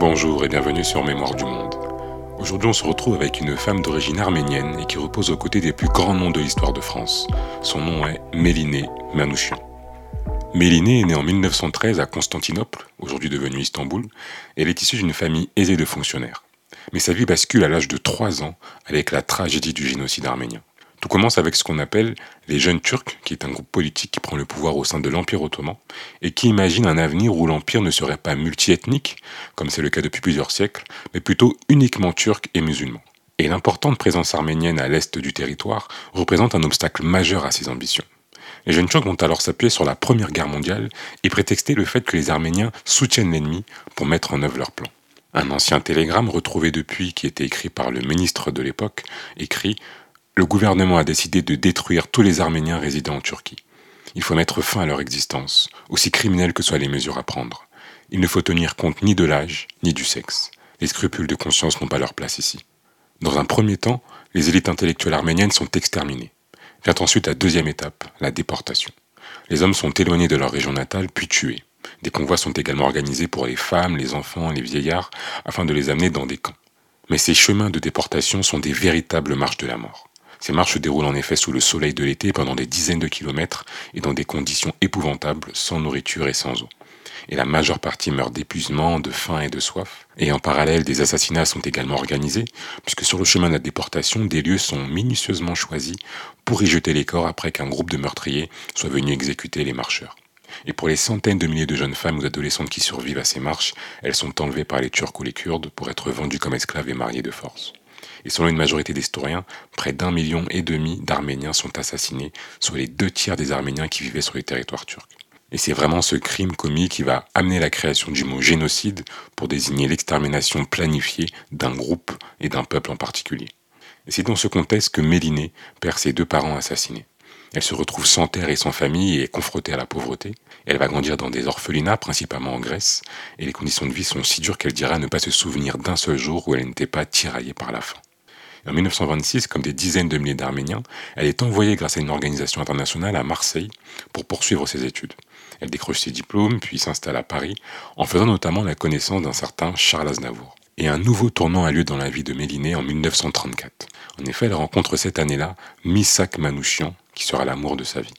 Bonjour et bienvenue sur Mémoire du Monde. Aujourd'hui, on se retrouve avec une femme d'origine arménienne et qui repose aux côtés des plus grands noms de l'histoire de France. Son nom est Mélinée Manouchian. Mélinée est née en 1913 à Constantinople, aujourd'hui devenue Istanbul, elle est issue d'une famille aisée de fonctionnaires. Mais sa vie bascule à l'âge de 3 ans avec la tragédie du génocide arménien. Tout commence avec ce qu'on appelle les Jeunes Turcs, qui est un groupe politique qui prend le pouvoir au sein de l'Empire ottoman et qui imagine un avenir où l'Empire ne serait pas multiethnique, comme c'est le cas depuis plusieurs siècles, mais plutôt uniquement turc et musulman. Et l'importante présence arménienne à l'est du territoire représente un obstacle majeur à ces ambitions. Les jeunes Turcs vont alors s'appuyer sur la Première Guerre mondiale et prétexter le fait que les Arméniens soutiennent l'ennemi pour mettre en œuvre leur plan. Un ancien télégramme retrouvé depuis, qui était écrit par le ministre de l'époque, écrit le gouvernement a décidé de détruire tous les Arméniens résidant en Turquie. Il faut mettre fin à leur existence, aussi criminelles que soient les mesures à prendre. Il ne faut tenir compte ni de l'âge, ni du sexe. Les scrupules de conscience n'ont pas leur place ici. Dans un premier temps, les élites intellectuelles arméniennes sont exterminées. Vient ensuite la deuxième étape, la déportation. Les hommes sont éloignés de leur région natale puis tués. Des convois sont également organisés pour les femmes, les enfants, les vieillards, afin de les amener dans des camps. Mais ces chemins de déportation sont des véritables marches de la mort. Ces marches se déroulent en effet sous le soleil de l'été pendant des dizaines de kilomètres et dans des conditions épouvantables, sans nourriture et sans eau. Et la majeure partie meurt d'épuisement, de faim et de soif. Et en parallèle, des assassinats sont également organisés, puisque sur le chemin de la déportation, des lieux sont minutieusement choisis pour y jeter les corps après qu'un groupe de meurtriers soit venu exécuter les marcheurs. Et pour les centaines de milliers de jeunes femmes ou d'adolescentes qui survivent à ces marches, elles sont enlevées par les Turcs ou les Kurdes pour être vendues comme esclaves et mariées de force. Et selon une majorité d'historiens, près d'un million et demi d'Arméniens sont assassinés, soit les deux tiers des Arméniens qui vivaient sur les territoires turcs. Et c'est vraiment ce crime commis qui va amener la création du mot génocide pour désigner l'extermination planifiée d'un groupe et d'un peuple en particulier. Et c'est dans ce contexte que Mélinée perd ses deux parents assassinés. Elle se retrouve sans terre et sans famille et est confrontée à la pauvreté. Elle va grandir dans des orphelinats, principalement en Grèce, et les conditions de vie sont si dures qu'elle dira ne pas se souvenir d'un seul jour où elle n'était pas tiraillée par la faim. En 1926, comme des dizaines de milliers d'Arméniens, elle est envoyée grâce à une organisation internationale à Marseille pour poursuivre ses études. Elle décroche ses diplômes, puis s'installe à Paris, en faisant notamment la connaissance d'un certain Charles Aznavour. Et un nouveau tournant a lieu dans la vie de Mélinée en 1934. En effet, elle rencontre cette année-là Misak Manouchian, qui sera l'amour de sa vie.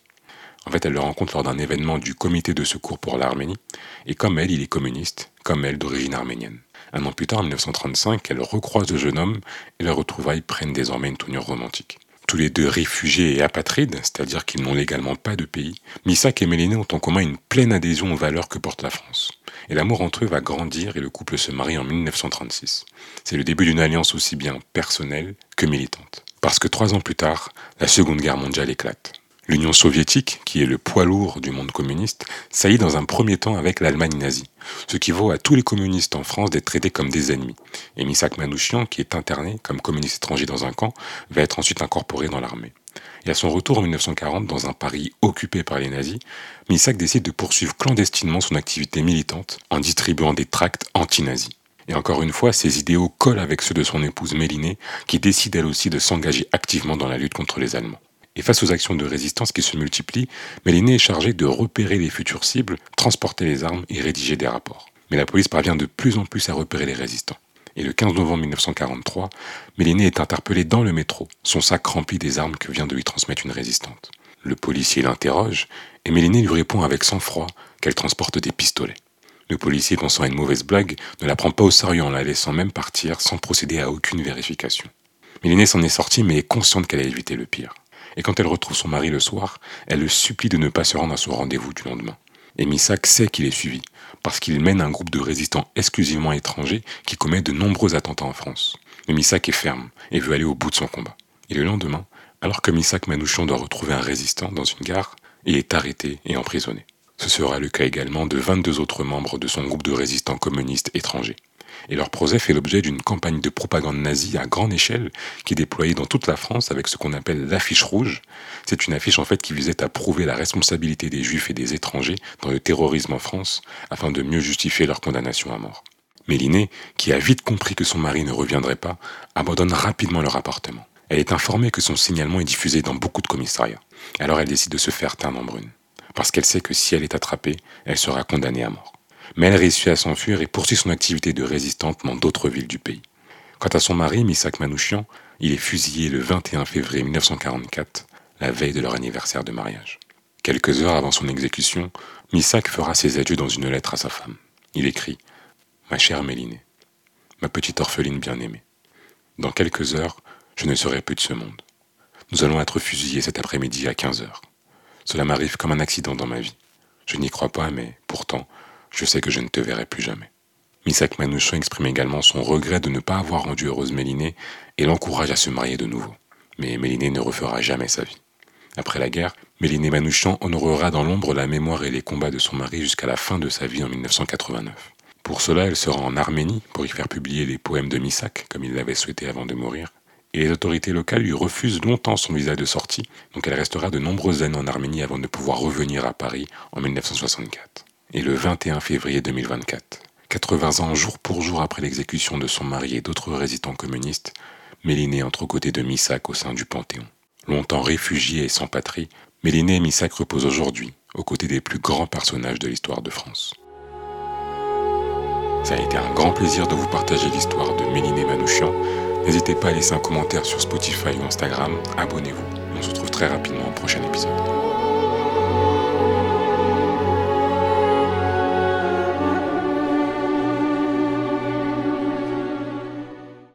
En fait, elle le rencontre lors d'un événement du comité de secours pour l'Arménie, et comme elle, il est communiste, comme elle d'origine arménienne. Un an plus tard, en 1935, elle recroise le jeune homme et leurs retrouvailles prennent désormais une tournure romantique. Tous les deux réfugiés et apatrides, c'est-à-dire qu'ils n'ont légalement pas de pays, Misak et Mélinée ont en commun une pleine adhésion aux valeurs que porte la France. Et l'amour entre eux va grandir et le couple se marie en 1936. C'est le début d'une alliance aussi bien personnelle que militante. Parce que trois ans plus tard, la Seconde Guerre mondiale éclate. L'Union soviétique, qui est le poids lourd du monde communiste, saillit dans un premier temps avec l'Allemagne nazie, ce qui vaut à tous les communistes en France d'être traités comme des ennemis. Et Misak Manouchian, qui est interné comme communiste étranger dans un camp, va être ensuite incorporé dans l'armée. Et à son retour en 1940 dans un Paris occupé par les nazis, Misak décide de poursuivre clandestinement son activité militante en distribuant des tracts anti-nazis. Et encore une fois, ses idéaux collent avec ceux de son épouse Mélinée, qui décide elle aussi de s'engager activement dans la lutte contre les Allemands. Et face aux actions de résistance qui se multiplient, Mélinée est chargée de repérer les futures cibles, transporter les armes et rédiger des rapports. Mais la police parvient de plus en plus à repérer les résistants. Et le 15 novembre 1943, Mélinée est interpellée dans le métro, son sac rempli des armes que vient de lui transmettre une résistante. Le policier l'interroge, et Mélinée lui répond avec sang-froid qu'elle transporte des pistolets. Le policier, pensant à une mauvaise blague, ne la prend pas au sérieux en la laissant même partir sans procéder à aucune vérification. Mélinée s'en est sortie mais est consciente qu'elle a évité le pire. Et quand elle retrouve son mari le soir, elle le supplie de ne pas se rendre à son rendez-vous du lendemain. Et Misak sait qu'il est suivi, parce qu'il mène un groupe de résistants exclusivement étrangers qui commet de nombreux attentats en France. Mais Misak est ferme et veut aller au bout de son combat. Et le lendemain, alors que Misak Manouchian doit retrouver un résistant dans une gare, il est arrêté et emprisonné. Ce sera le cas également de 22 autres membres de son groupe de résistants communistes étrangers et leur projet fait l'objet d'une campagne de propagande nazie à grande échelle qui est déployée dans toute la France avec ce qu'on appelle l'affiche rouge. C'est une affiche en fait qui visait à prouver la responsabilité des juifs et des étrangers dans le terrorisme en France afin de mieux justifier leur condamnation à mort. Mélinée, qui a vite compris que son mari ne reviendrait pas, abandonne rapidement leur appartement. Elle est informée que son signalement est diffusé dans beaucoup de commissariats. Alors elle décide de se faire teindre en brune. Parce qu'elle sait que si elle est attrapée, elle sera condamnée à mort. Mais elle réussit à s'enfuir et poursuit son activité de résistante dans d'autres villes du pays. Quant à son mari, Misak Manouchian, il est fusillé le 21 février 1944, la veille de leur anniversaire de mariage. Quelques heures avant son exécution, Misak fera ses adieux dans une lettre à sa femme. Il écrit Ma chère Mélinée, ma petite orpheline bien-aimée, dans quelques heures, je ne serai plus de ce monde. Nous allons être fusillés cet après-midi à 15 heures. Cela m'arrive comme un accident dans ma vie. Je n'y crois pas, mais pourtant, je sais que je ne te verrai plus jamais. Misak Manouchian exprime également son regret de ne pas avoir rendu heureuse Mélinée et l'encourage à se marier de nouveau. Mais Mélinée ne refera jamais sa vie. Après la guerre, Mélinée Manouchian honorera dans l'ombre la mémoire et les combats de son mari jusqu'à la fin de sa vie en 1989. Pour cela, elle sera en Arménie pour y faire publier les poèmes de Misak, comme il l'avait souhaité avant de mourir. Et les autorités locales lui refusent longtemps son visa de sortie, donc elle restera de nombreuses années en Arménie avant de pouvoir revenir à Paris en 1964. Et le 21 février 2024, 80 ans jour pour jour après l'exécution de son mari et d'autres résistants communistes, Mélinée entre aux côtés de Misak au sein du Panthéon. Longtemps réfugié et sans patrie, Méliné et Missac reposent aujourd'hui aux côtés des plus grands personnages de l'histoire de France. Ça a été un grand plaisir de vous partager l'histoire de Méliné Manouchian. N'hésitez pas à laisser un commentaire sur Spotify ou Instagram, abonnez-vous. On se retrouve très rapidement au prochain épisode.